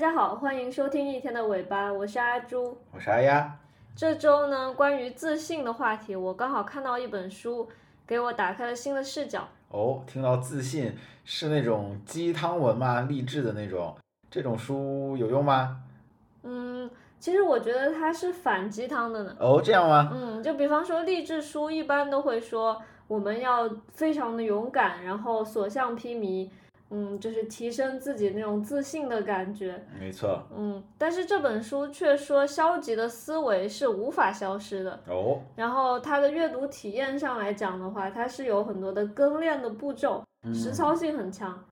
大家好，欢迎收听一天的尾巴，我是阿朱。我是阿丫。这周呢，关于自信的话题，我刚好看到一本书，给我打开了新的视角。哦，听到自信是那种鸡汤文吗？励志的那种？这种书有用吗？嗯，其实我觉得它是反鸡汤的呢。哦，这样吗？嗯，就比方说励志书，一般都会说我们要非常的勇敢，然后所向披靡。嗯，就是提升自己那种自信的感觉。没错。嗯，但是这本书却说消极的思维是无法消失的。哦。然后它的阅读体验上来讲的话，它是有很多的跟练的步骤，实操性很强。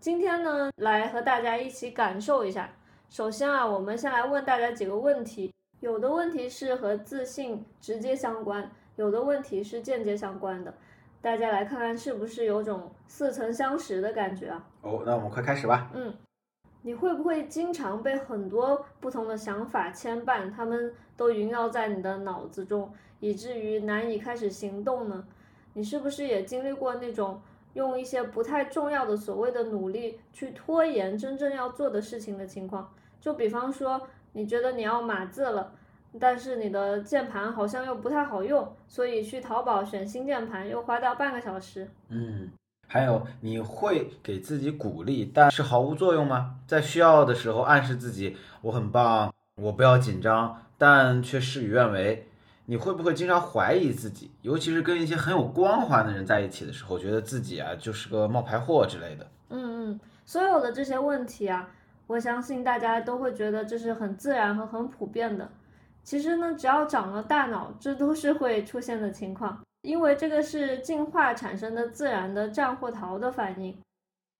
今天呢，来和大家一起感受一下。首先啊，我们先来问大家几个问题，有的问题是和自信直接相关，有的问题是间接相关的。大家来看看是不是有种似曾相识的感觉啊？哦，那我们快开始吧。嗯，你会不会经常被很多不同的想法牵绊，他们都萦绕在你的脑子中，以至于难以开始行动呢？你是不是也经历过那种用一些不太重要的所谓的努力去拖延真正要做的事情的情况？就比方说，你觉得你要码字了。但是你的键盘好像又不太好用，所以去淘宝选新键盘又花掉半个小时。嗯，还有你会给自己鼓励，但是毫无作用吗？在需要的时候暗示自己我很棒，我不要紧张，但却事与愿违。你会不会经常怀疑自己？尤其是跟一些很有光环的人在一起的时候，觉得自己啊就是个冒牌货之类的。嗯嗯，所有的这些问题啊，我相信大家都会觉得这是很自然和很普遍的。其实呢，只要长了大脑，这都是会出现的情况，因为这个是进化产生的自然的战或逃的反应。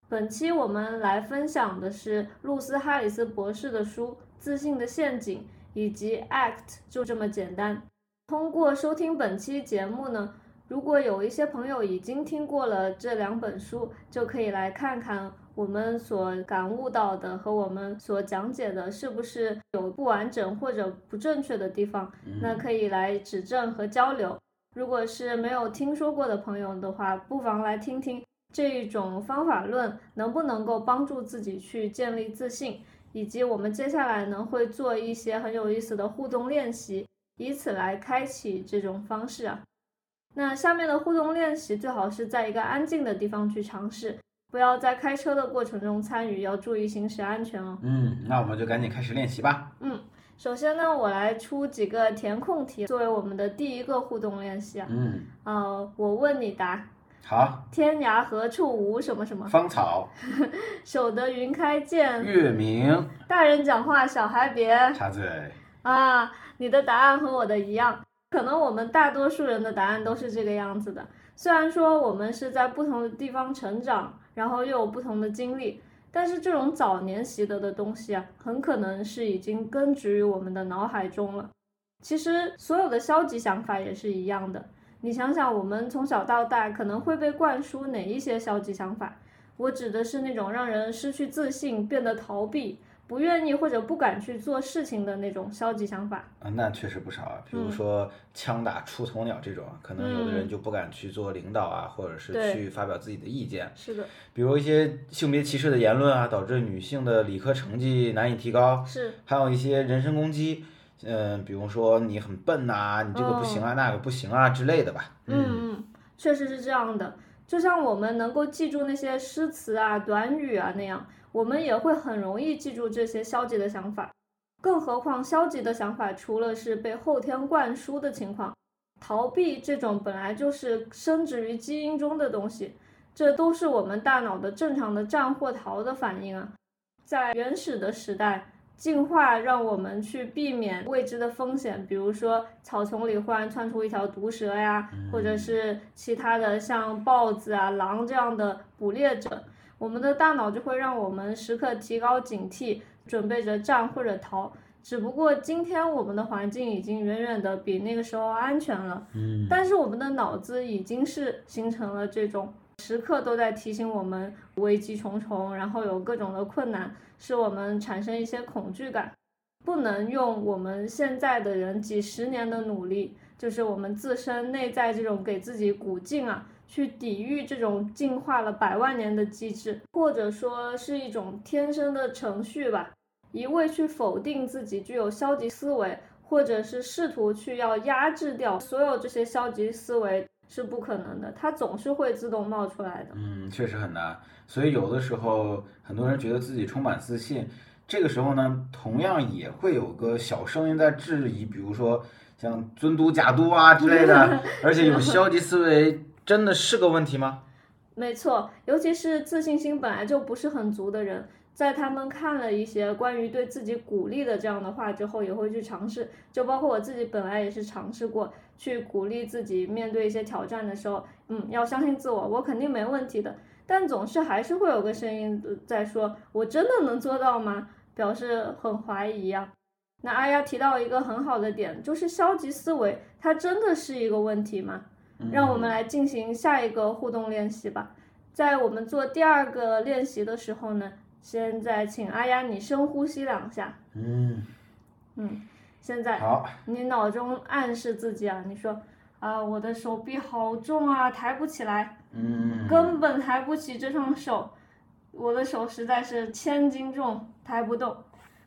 本期我们来分享的是露丝·哈里斯博士的书《自信的陷阱》以及《Act》，就这么简单。通过收听本期节目呢，如果有一些朋友已经听过了这两本书，就可以来看看。我们所感悟到的和我们所讲解的，是不是有不完整或者不正确的地方？那可以来指正和交流。如果是没有听说过的朋友的话，不妨来听听这一种方法论能不能够帮助自己去建立自信，以及我们接下来呢会做一些很有意思的互动练习，以此来开启这种方式啊。那下面的互动练习最好是在一个安静的地方去尝试。不要在开车的过程中参与，要注意行驶安全哦。嗯，那我们就赶紧开始练习吧。嗯，首先呢，我来出几个填空题作为我们的第一个互动练习啊。嗯，呃，我问你答。好。天涯何处无什么什么？芳草。守得云开见。月明。大人讲话，小孩别插嘴。啊，你的答案和我的一样，可能我们大多数人的答案都是这个样子的。虽然说我们是在不同的地方成长。然后又有不同的经历，但是这种早年习得的东西啊，很可能是已经根植于我们的脑海中了。其实所有的消极想法也是一样的。你想想，我们从小到大可能会被灌输哪一些消极想法？我指的是那种让人失去自信、变得逃避。不愿意或者不敢去做事情的那种消极想法啊，那确实不少啊。比如说枪打出头鸟这种，可能有的人就不敢去做领导啊，或者是去发表自己的意见。是的。比如一些性别歧视的言论啊，导致女性的理科成绩难以提高。是。还有一些人身攻击，嗯，比如说你很笨呐，你这个不行啊，那个不行啊之类的吧。嗯嗯，确实是这样的。就像我们能够记住那些诗词啊、短语啊那样。我们也会很容易记住这些消极的想法，更何况消极的想法除了是被后天灌输的情况，逃避这种本来就是生植于基因中的东西，这都是我们大脑的正常的战或逃的反应啊。在原始的时代，进化让我们去避免未知的风险，比如说草丛里忽然窜出一条毒蛇呀，或者是其他的像豹子啊、狼这样的捕猎者。我们的大脑就会让我们时刻提高警惕，准备着战或者逃。只不过今天我们的环境已经远远的比那个时候安全了，嗯，但是我们的脑子已经是形成了这种时刻都在提醒我们危机重重，然后有各种的困难，使我们产生一些恐惧感。不能用我们现在的人几十年的努力，就是我们自身内在这种给自己鼓劲啊。去抵御这种进化了百万年的机制，或者说是一种天生的程序吧。一味去否定自己具有消极思维，或者是试图去要压制掉所有这些消极思维是不可能的，它总是会自动冒出来的。嗯，确实很难。所以有的时候，很多人觉得自己充满自信，这个时候呢，同样也会有个小声音在质疑，比如说像尊嘟假嘟啊之类的。而且有消极思维真的是个问题吗？没错，尤其是自信心本来就不是很足的人。在他们看了一些关于对自己鼓励的这样的话之后，也会去尝试。就包括我自己本来也是尝试过去鼓励自己，面对一些挑战的时候，嗯，要相信自我，我肯定没问题的。但总是还是会有个声音在说：“我真的能做到吗？”表示很怀疑呀。那阿丫提到一个很好的点，就是消极思维，它真的是一个问题吗？让我们来进行下一个互动练习吧。在我们做第二个练习的时候呢。现在，请阿丫你深呼吸两下。嗯嗯，现在好，你脑中暗示自己啊，你说啊，我的手臂好重啊，抬不起来，嗯，根本抬不起这双手，我的手实在是千斤重，抬不动。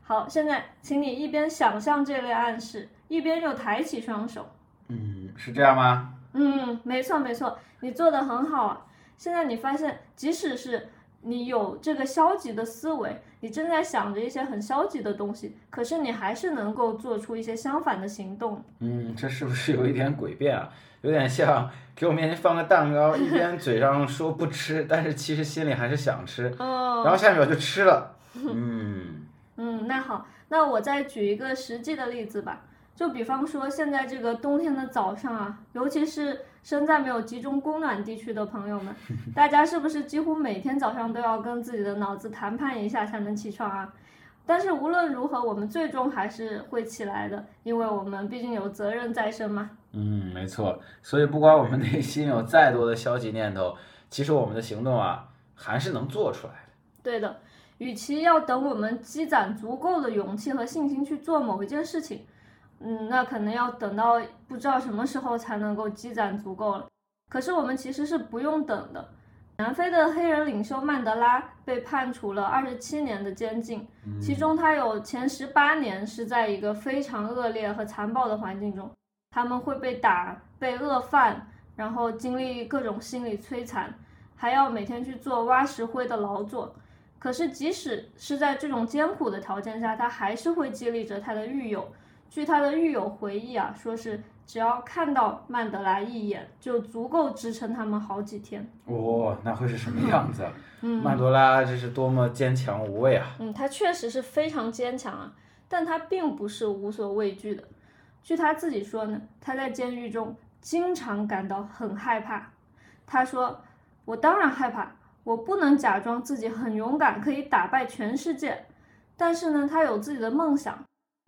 好，现在请你一边想象这类暗示，一边又抬起双手。嗯，是这样吗？嗯，没错没错，你做的很好啊。现在你发现，即使是。你有这个消极的思维，你正在想着一些很消极的东西，可是你还是能够做出一些相反的行动。嗯，这是不是有一点诡辩啊？有点像给我面前放个蛋糕，一边嘴上说不吃，但是其实心里还是想吃，哦，然后下一秒就吃了。嗯嗯，那好，那我再举一个实际的例子吧。就比方说，现在这个冬天的早上啊，尤其是身在没有集中供暖地区的朋友们，大家是不是几乎每天早上都要跟自己的脑子谈判一下才能起床啊？但是无论如何，我们最终还是会起来的，因为我们毕竟有责任在身嘛。嗯，没错。所以不管我们内心有再多的消极念头，其实我们的行动啊，还是能做出来的。对的，与其要等我们积攒足够的勇气和信心去做某一件事情。嗯，那可能要等到不知道什么时候才能够积攒足够了。可是我们其实是不用等的。南非的黑人领袖曼德拉被判处了二十七年的监禁，其中他有前十八年是在一个非常恶劣和残暴的环境中，他们会被打、被饿饭，然后经历各种心理摧残，还要每天去做挖石灰的劳作。可是即使是在这种艰苦的条件下，他还是会激励着他的狱友。据他的狱友回忆啊，说是只要看到曼德拉一眼，就足够支撑他们好几天。哦，那会是什么样子？嗯，曼德拉这是多么坚强无畏啊！嗯，他确实是非常坚强啊，但他并不是无所畏惧的。据他自己说呢，他在监狱中经常感到很害怕。他说：“我当然害怕，我不能假装自己很勇敢，可以打败全世界。但是呢，他有自己的梦想。”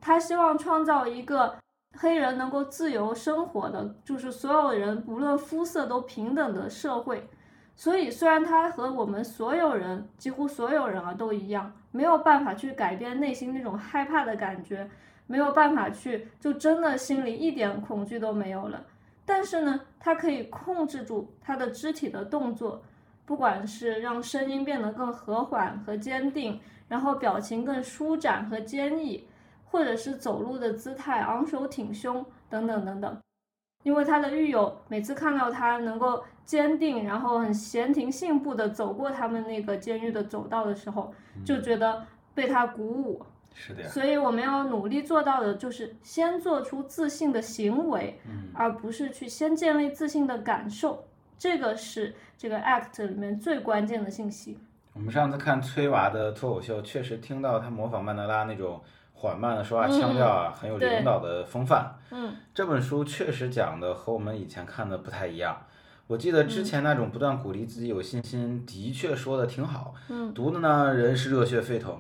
他希望创造一个黑人能够自由生活的，就是所有人不论肤色都平等的社会。所以，虽然他和我们所有人，几乎所有人啊都一样，没有办法去改变内心那种害怕的感觉，没有办法去就真的心里一点恐惧都没有了。但是呢，他可以控制住他的肢体的动作，不管是让声音变得更和缓和坚定，然后表情更舒展和坚毅。或者是走路的姿态，昂首挺胸等等等等，因为他的狱友每次看到他能够坚定，然后很闲庭信步的走过他们那个监狱的走道的时候，就觉得被他鼓舞。是的呀。所以我们要努力做到的就是先做出自信的行为，而不是去先建立自信的感受。这个是这个 act 里面最关键的信息。我们上次看崔娃的脱口秀，确实听到他模仿曼德拉那种。缓慢的说话腔调啊，很有领导的风范。嗯，这本书确实讲的和我们以前看的不太一样。我记得之前那种不断鼓励自己有信心，的确说的挺好。嗯，读的呢人是热血沸腾，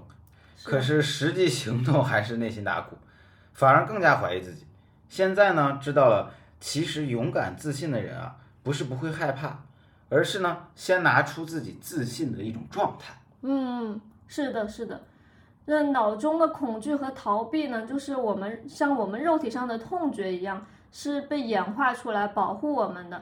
可是实际行动还是内心打鼓，反而更加怀疑自己。现在呢知道了，其实勇敢自信的人啊，不是不会害怕，而是呢先拿出自己自信的一种状态。嗯，是的，是的。那脑中的恐惧和逃避呢，就是我们像我们肉体上的痛觉一样，是被演化出来保护我们的。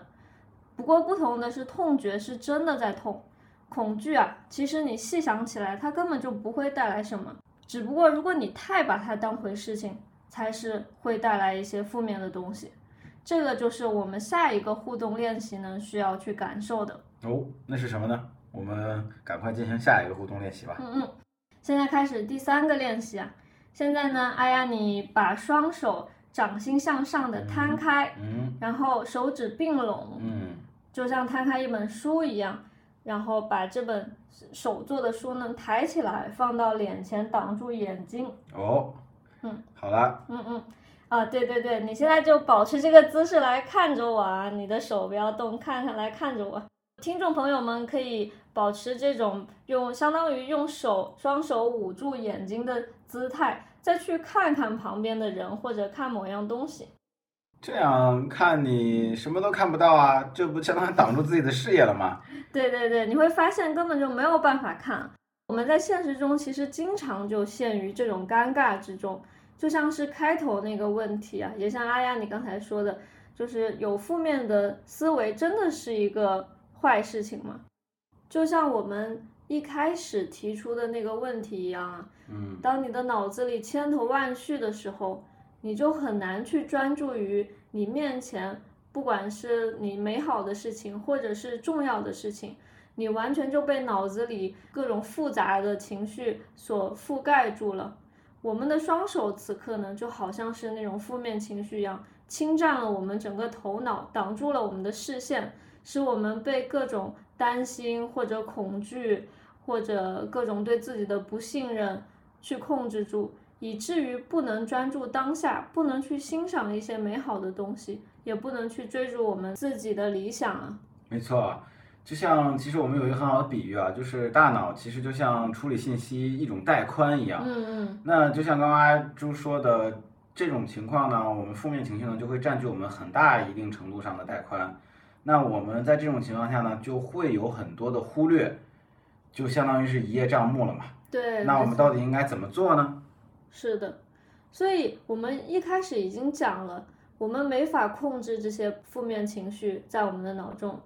不过不同的是，痛觉是真的在痛，恐惧啊，其实你细想起来，它根本就不会带来什么。只不过如果你太把它当回事情，才是会带来一些负面的东西。这个就是我们下一个互动练习呢需要去感受的。哦，那是什么呢？我们赶快进行下一个互动练习吧。嗯嗯，现在开始第三个练习啊。现在呢，哎呀，你把双手掌心向上的摊开，嗯然后手指并拢，嗯就像摊开一本书一样，然后把这本手做的书呢抬起来，放到脸前挡住眼睛。哦，嗯，好了，嗯嗯，啊，对对对，你现在就保持这个姿势来看着我啊，你的手不要动，看看来看着我。听众朋友们可以保持这种用相当于用手双手捂住眼睛的姿态，再去看看旁边的人或者看某样东西。这样看你什么都看不到啊，这不相当于挡住自己的视野了吗？对对对，你会发现根本就没有办法看。我们在现实中其实经常就陷于这种尴尬之中，就像是开头那个问题啊，也像阿亚你刚才说的，就是有负面的思维真的是一个坏事情吗？就像我们一开始提出的那个问题一样啊，嗯当你的脑子里千头万绪的时候，你就很难去专注于你面前，不管是你美好的事情，或者是重要的事情，你完全就被脑子里各种复杂的情绪所覆盖住了。我们的双手此刻呢，就好像是那种负面情绪一样，侵占了我们整个头脑，挡住了我们的视线，使我们被各种担心或者恐惧，或者各种对自己的不信任去控制住，以至于不能专注当下，不能去欣赏一些美好的东西，也不能去追逐我们自己的理想啊。没错，就像其实我们有一个很好的比喻啊，就是大脑其实就像处理信息一种带宽一样。嗯嗯那就像刚刚阿朱说的这种情况呢，我们负面情绪呢就会占据我们很大一定程度上的带宽。那我们在这种情况下呢，就会有很多的忽略，就相当于是一叶障目了嘛。对。那我们到底应该怎么做呢？是的，所以我们一开始已经讲了，我们没法控制这些负面情绪在我们的脑中，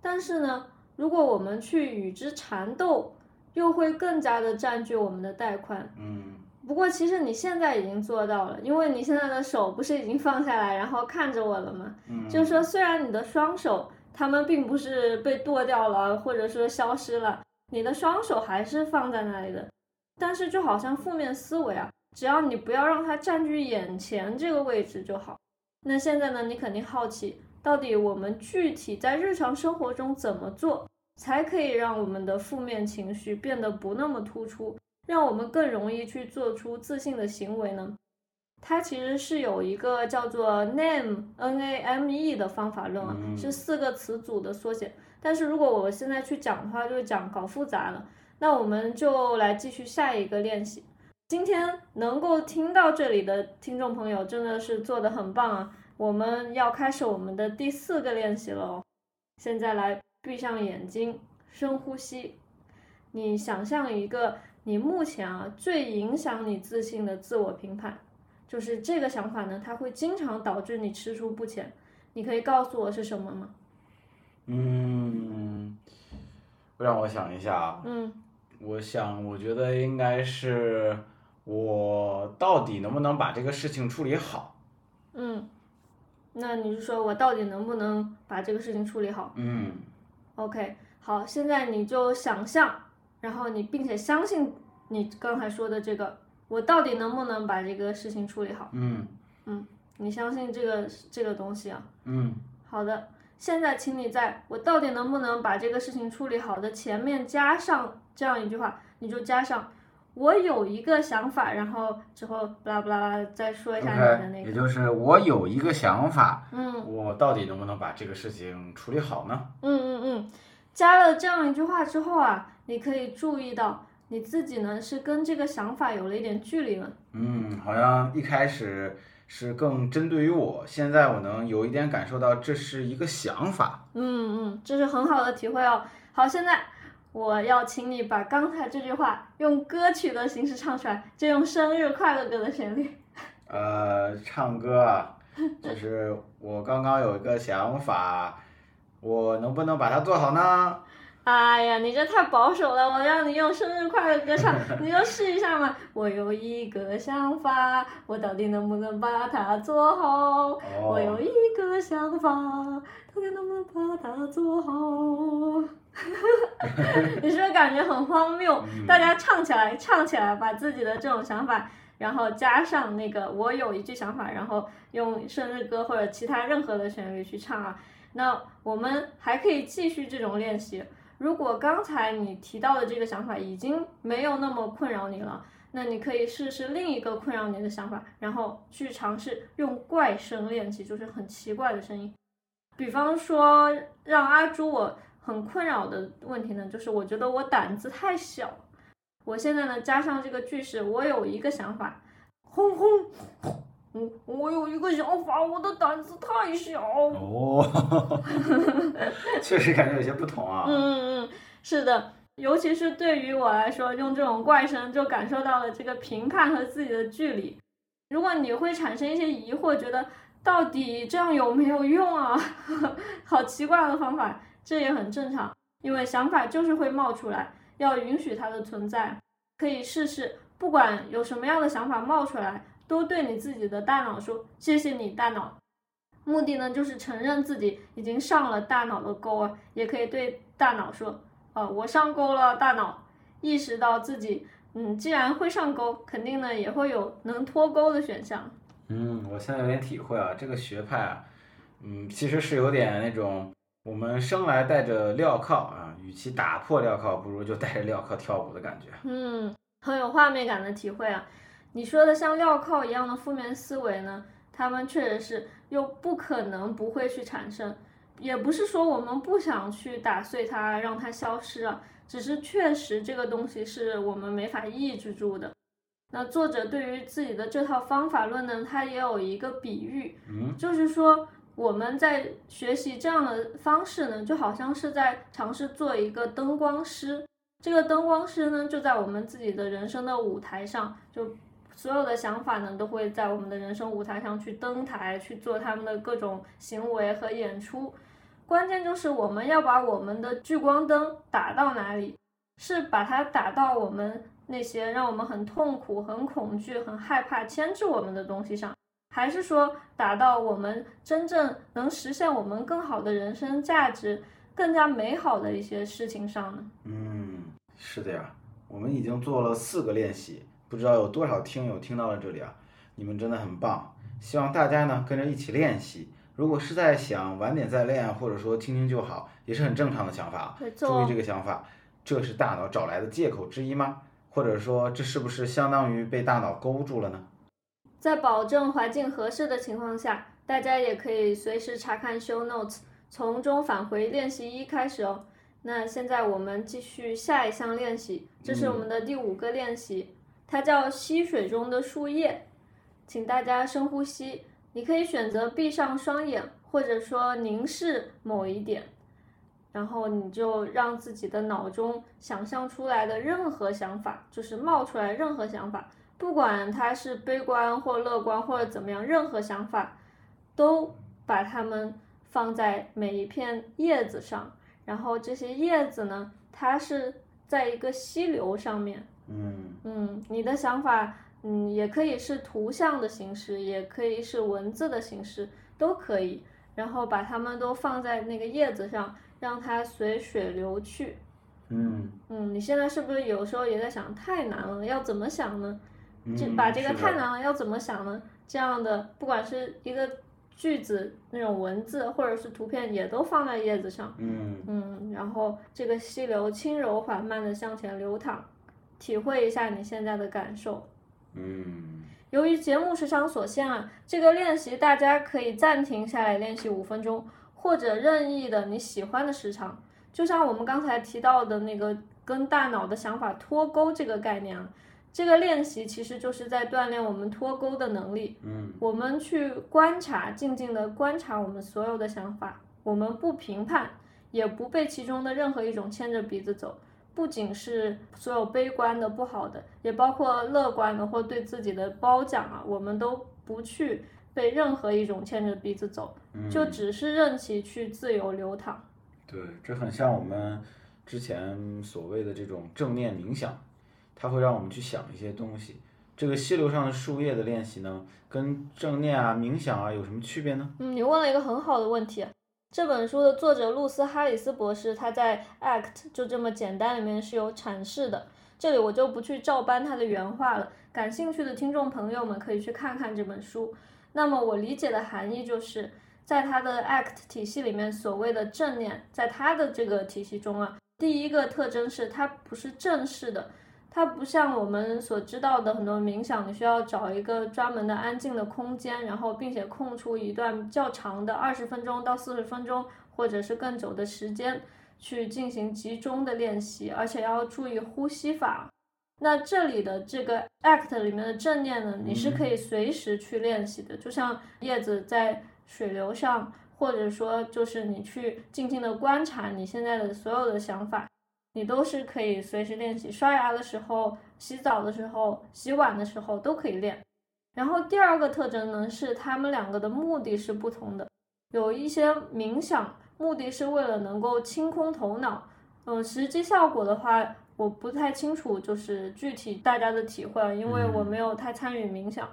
但是呢，如果我们去与之缠斗，又会更加的占据我们的带宽。嗯不过其实你现在已经做到了，因为你现在的手不是已经放下来，然后看着我了吗？嗯，就是说，虽然你的双手他们并不是被剁掉了，或者说消失了，你的双手还是放在那里的。但是就好像负面思维啊，只要你不要让它占据眼前这个位置就好。那现在呢，你肯定好奇，到底我们具体在日常生活中怎么做，才可以让我们的负面情绪变得不那么突出，让我们更容易去做出自信的行为呢？它其实是有一个叫做 name n a m e 的方法论啊，嗯是四个词组的缩写。但是如果我现在去讲的话，就讲搞复杂了。那我们就来继续下一个练习。今天能够听到这里的听众朋友真的是做的很棒啊！我们要开始我们的第四个练习了哦。现在来闭上眼睛，深呼吸。你想象一个你目前啊最影响你自信的自我评判，就是这个想法呢，它会经常导致你踟蹰不前。你可以告诉我是什么吗？嗯，让我想一下啊。嗯我想，我觉得应该是我到底能不能把这个事情处理好？嗯，那你是说我到底能不能把这个事情处理好嗯？OK，好，现在你就想象，然后你并且相信你刚才说的这个，我到底能不能把这个事情处理好？嗯嗯你相信这个这个东西啊？嗯好的，现在请你在我到底能不能把这个事情处理好的前面加上这样一句话，你就加上我有一个想法，然后之后巴拉巴拉再说一下你的那个，也就是我有一个想法，嗯我到底能不能把这个事情处理好呢？嗯嗯嗯，加了这样一句话之后啊，你可以注意到你自己呢是跟这个想法有了一点距离了。嗯，好像一开始是更针对于我，现在我能有一点感受到这是一个想法。嗯嗯，这是很好的体会哦。好，现在我要请你把刚才这句话用歌曲的形式唱出来，就用生日快乐歌的旋律。呃，唱歌啊，就是我刚刚有一个想法，我能不能把它做好呢？哎呀，你这太保守了，我让你用生日快乐歌唱，你就试一下嘛。我有一个想法，我到底能不能把它做好？我有一个想法，到底能不能把它做好？你是不是感觉很荒谬？大家唱起来，唱起来，把自己的这种想法，然后加上那个我有一句想法，然后用生日歌或者其他任何的旋律去唱啊。那我们还可以继续这种练习。如果刚才你提到的这个想法已经没有那么困扰你了，那你可以试试另一个困扰你的想法，然后去尝试用怪声练习，就是很奇怪的声音。比方说，让阿朱我很困扰的问题呢，就是我觉得我胆子太小。我现在呢加上这个句式，我有一个想法，轰轰。轰嗯，我有一个想法，我的胆子太小。哦，确实感觉有些不同啊。嗯嗯嗯，是的，尤其是对于我来说，用这种怪声就感受到了这个评判和自己的距离。如果你会产生一些疑惑，觉得到底这样有没有用啊？好奇怪的方法，这也很正常，因为想法就是会冒出来，要允许它的存在。可以试试，不管有什么样的想法冒出来。多对你自己的大脑说谢谢你大脑，目的呢就是承认自己已经上了大脑的钩啊，也可以对大脑说，呃，我上钩了，大脑意识到自己，嗯，既然会上钩，肯定呢也会有能脱钩的选项。嗯，我现在有点体会啊，这个学派啊，嗯，其实是有点那种我们生来带着镣铐啊，与其打破镣铐，不如就带着镣铐跳舞的感觉。嗯，很有画面感的体会啊。你说的像镣铐一样的负面思维呢？他们确实是又不可能不会去产生，也不是说我们不想去打碎它，让它消失啊，只是确实这个东西是我们没法抑制住的。那作者对于自己的这套方法论呢，他也有一个比喻，嗯，就是说我们在学习这样的方式呢，就好像是在尝试做一个灯光师。这个灯光师呢，就在我们自己的人生的舞台上就。所有的想法呢，都会在我们的人生舞台上去登台去做他们的各种行为和演出。关键就是我们要把我们的聚光灯打到哪里？是把它打到我们那些让我们很痛苦、很恐惧、很害怕牵制我们的东西上，还是说打到我们真正能实现我们更好的人生价值、更加美好的一些事情上呢？嗯，是的呀，我们已经做了四个练习。不知道有多少听友听到了这里啊，你们真的很棒！希望大家呢跟着一起练习。如果是在想晚点再练，或者说听听就好，也是很正常的想法。注意这个想法，这是大脑找来的借口之一吗？或者说这是不是相当于被大脑勾住了呢？在保证环境合适的情况下，大家也可以随时查看 show notes，从中返回练习一开始哦。那现在我们继续下一项练习，这是我们的第五个练习。它叫溪水中的树叶，请大家深呼吸。你可以选择闭上双眼，或者说凝视某一点，然后你就让自己的脑中想象出来的任何想法，就是冒出来任何想法，不管它是悲观或乐观或者怎么样，任何想法都把它们放在每一片叶子上，然后这些叶子呢，它是在一个溪流上面。嗯嗯，你的想法，嗯，也可以是图像的形式，也可以是文字的形式，都可以。然后把它们都放在那个叶子上，让它随水流去。嗯嗯，你现在是不是有时候也在想，太难了，要怎么想呢？嗯，把这个太难了，要怎么想呢？这样的，不管是一个句子那种文字，或者是图片，也都放在叶子上。嗯嗯，然后这个溪流轻柔缓慢的向前流淌。体会一下你现在的感受。嗯，由于节目时长所限啊，这个练习大家可以暂停下来练习五分钟，或者任意的你喜欢的时长。就像我们刚才提到的那个跟大脑的想法脱钩这个概念啊，这个练习其实就是在锻炼我们脱钩的能力。嗯，我们去观察，静静的观察我们所有的想法，我们不评判，也不被其中的任何一种牵着鼻子走。不仅是所有悲观的、不好的，也包括乐观的或对自己的褒奖啊，我们都不去被任何一种牵着鼻子走，就只是任其去自由流淌。对，这很像我们之前所谓的这种正念冥想，它会让我们去想一些东西。这个溪流上的树叶的练习呢，跟正念啊、冥想啊有什么区别呢？嗯，你问了一个很好的问题。这本书的作者露丝·哈里斯博士，他在《Act》就这么简单里面是有阐释的，这里我就不去照搬他的原话了。感兴趣的听众朋友们可以去看看这本书。那么我理解的含义就是，在他的 Act 体系里面，所谓的正念，在他的这个体系中啊，第一个特征是它不是正式的。它不像我们所知道的很多冥想，你需要找一个专门的安静的空间，然后并且空出一段较长的二十分钟到四十分钟，或者是更久的时间去进行集中的练习，而且要注意呼吸法。那这里的这个 act 里面的正念呢，你是可以随时去练习的，就像叶子在水流上，或者说就是你去静静的观察你现在的所有的想法。你都是可以随时练习，刷牙的时候、洗澡的时候、洗碗的时候都可以练。然后第二个特征呢，是他们两个的目的是不同的。有一些冥想目的是为了能够清空头脑，嗯，实际效果的话我不太清楚，就是具体大家的体会，因为我没有太参与冥想。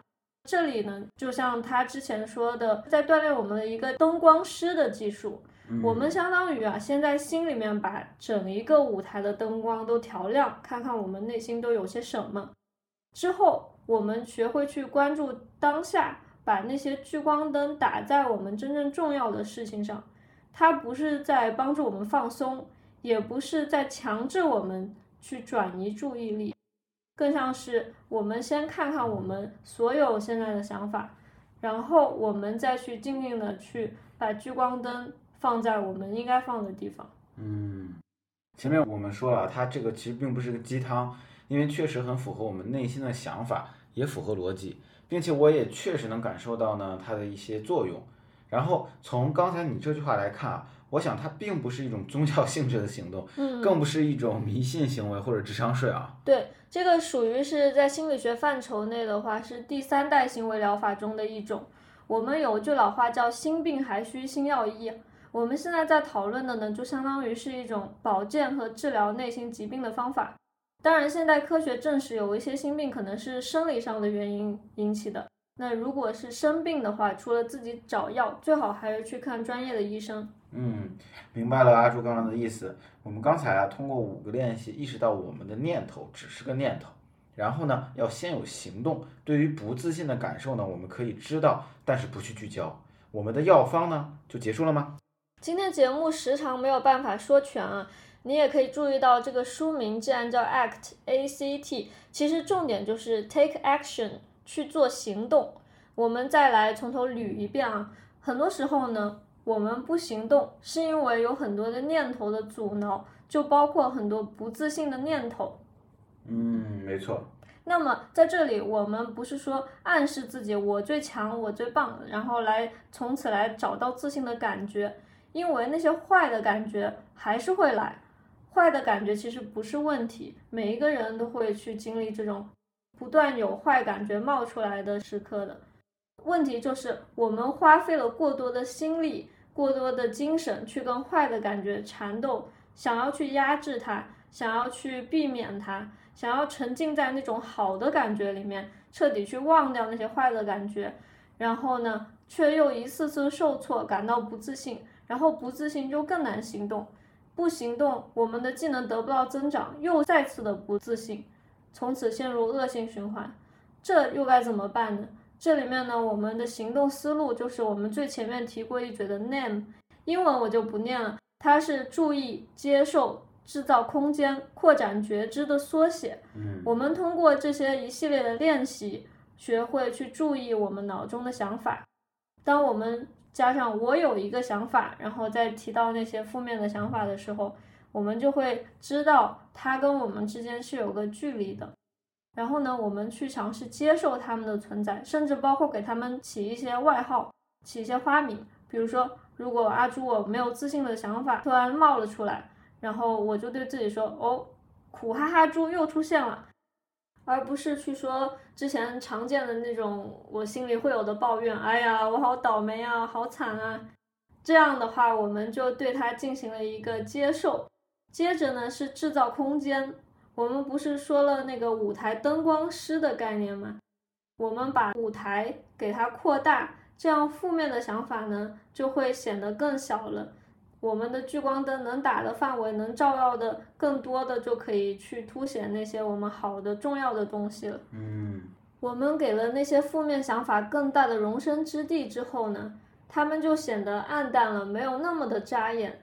这里呢，就像他之前说的，在锻炼我们的一个灯光师的技术。我们相当于啊，先在心里面把整一个舞台的灯光都调亮，看看我们内心都有些什么。之后，我们学会去关注当下，把那些聚光灯打在我们真正重要的事情上。它不是在帮助我们放松，也不是在强制我们去转移注意力，更像是我们先看看我们所有现在的想法，然后我们再去静静的去把聚光灯。放在我们应该放的地方。嗯，前面我们说了，它这个其实并不是个鸡汤，因为确实很符合我们内心的想法，也符合逻辑，并且我也确实能感受到呢它的一些作用。然后从刚才你这句话来看啊，我想它并不是一种宗教性质的行动，嗯，更不是一种迷信行为或者智商税啊。对，这个属于是在心理学范畴内的话，是第三代行为疗法中的一种。我们有句老话叫“心病还需心药医”。我们现在在讨论的呢，就相当于是一种保健和治疗内心疾病的方法。当然，现代科学证实有一些心病可能是生理上的原因引起的。那如果是生病的话，除了自己找药，最好还是去看专业的医生。嗯，明白了，阿朱刚刚的意思。我们刚才啊，通过五个练习意识到我们的念头只是个念头，然后呢，要先有行动。对于不自信的感受呢，我们可以知道，但是不去聚焦。我们的药方呢，就结束了吗？今天节目时长没有办法说全啊，你也可以注意到这个书名既然叫 Act A C T，其实重点就是 Take Action 去做行动。我们再来从头捋一遍啊，很多时候呢，我们不行动是因为有很多的念头的阻挠，就包括很多不自信的念头。嗯，没错。那么在这里，我们不是说暗示自己我最强，我最棒，然后来从此来找到自信的感觉。因为那些坏的感觉还是会来，坏的感觉其实不是问题，每一个人都会去经历这种不断有坏感觉冒出来的时刻的。问题就是我们花费了过多的心力、过多的精神去跟坏的感觉缠斗，想要去压制它，想要去避免它，想要沉浸在那种好的感觉里面，彻底去忘掉那些坏的感觉，然后呢，却又一次次受挫，感到不自信。然后不自信就更难行动，不行动，我们的技能得不到增长，又再次的不自信，从此陷入恶性循环。这又该怎么办呢？这里面呢，我们的行动思路就是我们最前面提过一嘴的 name，英文我就不念了，它是注意、接受、制造空间、扩展觉知的缩写。嗯，我们通过这些一系列的练习，学会去注意我们脑中的想法。当我们加上我有一个想法，然后再提到那些负面的想法的时候，我们就会知道它跟我们之间是有个距离的。然后呢，我们去尝试接受他们的存在，甚至包括给他们起一些外号，起一些花名。比如说，如果阿朱我没有自信的想法突然冒了出来，然后我就对自己说：“哦，苦哈哈猪又出现了。”而不是去说之前常见的那种我心里会有的抱怨，哎呀，我好倒霉啊，好惨啊！这样的话，我们就对它进行了一个接受，接着呢是制造空间，我们不是说了那个舞台灯光师的概念吗？我们把舞台给它扩大，这样负面的想法呢就会显得更小了。我们的聚光灯能打的范围，能照耀的更多的，就可以去凸显那些我们好的、重要的东西了。嗯，我们给了那些负面想法更大的容身之地之后呢，他们就显得暗淡了，没有那么的扎眼。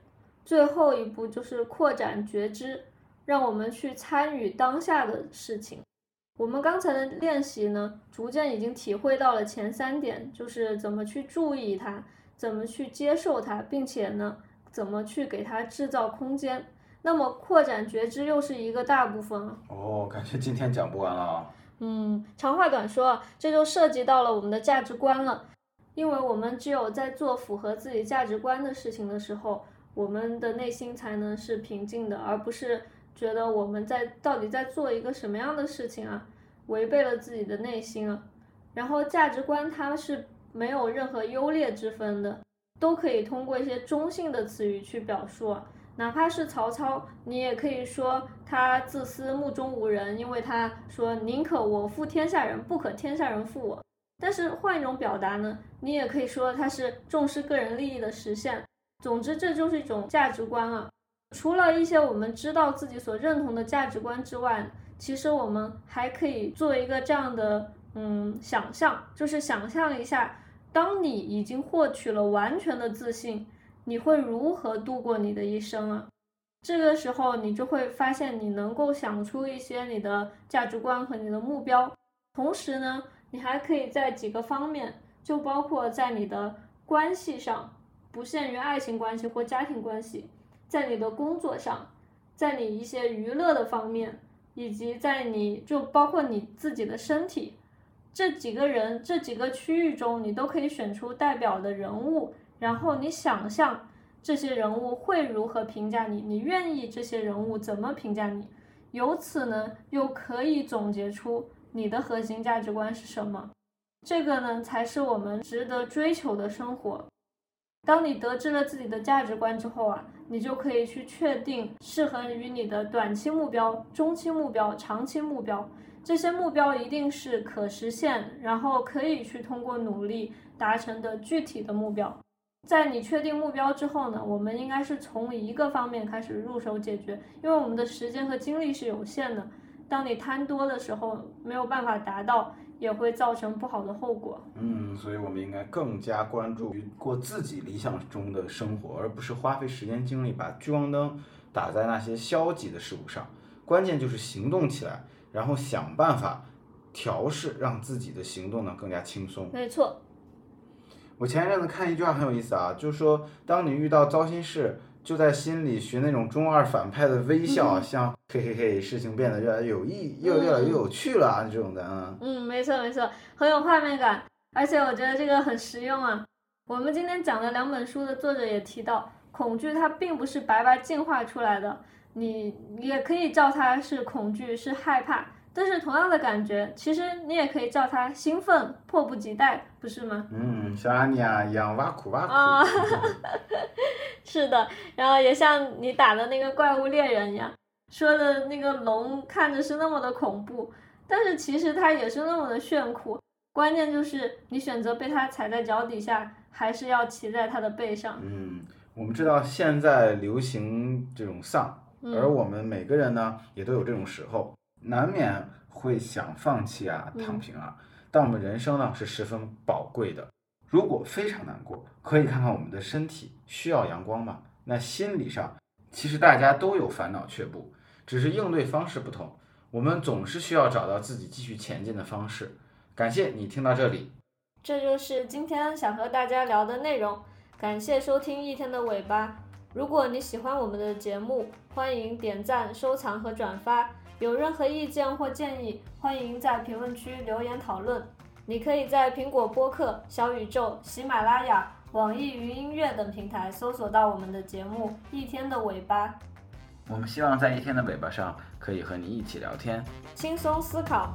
最后一步就是扩展觉知，让我们去参与当下的事情。我们刚才的练习呢，逐渐已经体会到了前三点，就是怎么去注意它，怎么去接受它，并且呢。怎么去给它制造空间？那么扩展觉知又是一个大部分了。哦，感觉今天讲不完了。嗯，长话短说，这就涉及到了我们的价值观了。因为我们只有在做符合自己价值观的事情的时候，我们的内心才能是平静的，而不是觉得我们在到底在做一个什么样的事情啊，违背了自己的内心啊。然后价值观它是没有任何优劣之分的。都可以通过一些中性的词语去表述，哪怕是曹操，你也可以说他自私、目中无人，因为他说宁可我负天下人，不可天下人负我。但是换一种表达呢，你也可以说他是重视个人利益的实现。总之，这就是一种价值观啊。除了一些我们知道自己所认同的价值观之外，其实我们还可以做一个这样的嗯想象，就是想象一下。当你已经获取了完全的自信，你会如何度过你的一生啊？这个时候，你就会发现你能够想出一些你的价值观和你的目标。同时呢，你还可以在几个方面，就包括在你的关系上，不限于爱情关系或家庭关系，在你的工作上，在你一些娱乐的方面，以及在你就包括你自己的身体。这几个人，这几个区域中，你都可以选出代表的人物，然后你想象这些人物会如何评价你，你愿意这些人物怎么评价你，由此呢，又可以总结出你的核心价值观是什么。这个呢，才是我们值得追求的生活。当你得知了自己的价值观之后啊，你就可以去确定适合于你的短期目标、中期目标、长期目标。这些目标一定是可实现，然后可以去通过努力达成的具体的目标。在你确定目标之后呢，我们应该是从一个方面开始入手解决，因为我们的时间和精力是有限的。当你贪多的时候，没有办法达到，也会造成不好的后果。嗯，所以我们应该更加关注于过自己理想中的生活，而不是花费时间精力把聚光灯打在那些消极的事物上。关键就是行动起来。然后想办法调试，让自己的行动呢更加轻松。没错，我前一阵子看一句话很有意思啊，就是说，当你遇到糟心事，就在心里学那种中二反派的微笑，像嘿嘿嘿，事情变得越来越有意，又越来越有趣了啊这种的啊。嗯，没错没错，很有画面感，而且我觉得这个很实用啊。我们今天讲的两本书的作者也提到，恐惧它并不是白白进化出来的。你也可以叫它是恐惧，是害怕，但是同样的感觉，其实你也可以叫它兴奋、迫不及待，不是吗？嗯，像阿尼亚一样挖苦挖苦。啊，是的，然后也像你打的那个怪物猎人一样，说的那个龙看着是那么的恐怖，但是其实它也是那么的炫酷。关键就是你选择被它踩在脚底下，还是要骑在它的背上。嗯，我们知道现在流行这种丧。而我们每个人呢，也都有这种时候，难免会想放弃啊、躺平啊。但我们人生呢是十分宝贵的，如果非常难过，可以看看我们的身体需要阳光吗？那心理上，其实大家都有烦恼却步，只是应对方式不同。我们总是需要找到自己继续前进的方式。感谢你听到这里，这就是今天想和大家聊的内容。感谢收听一天的尾巴。如果你喜欢我们的节目，欢迎点赞、收藏和转发。有任何意见或建议，欢迎在评论区留言讨论。你可以在苹果播客、小宇宙、喜马拉雅、网易云音乐等平台搜索到我们的节目《一天的尾巴》。我们希望在一天的尾巴上可以和你一起聊天，轻松思考。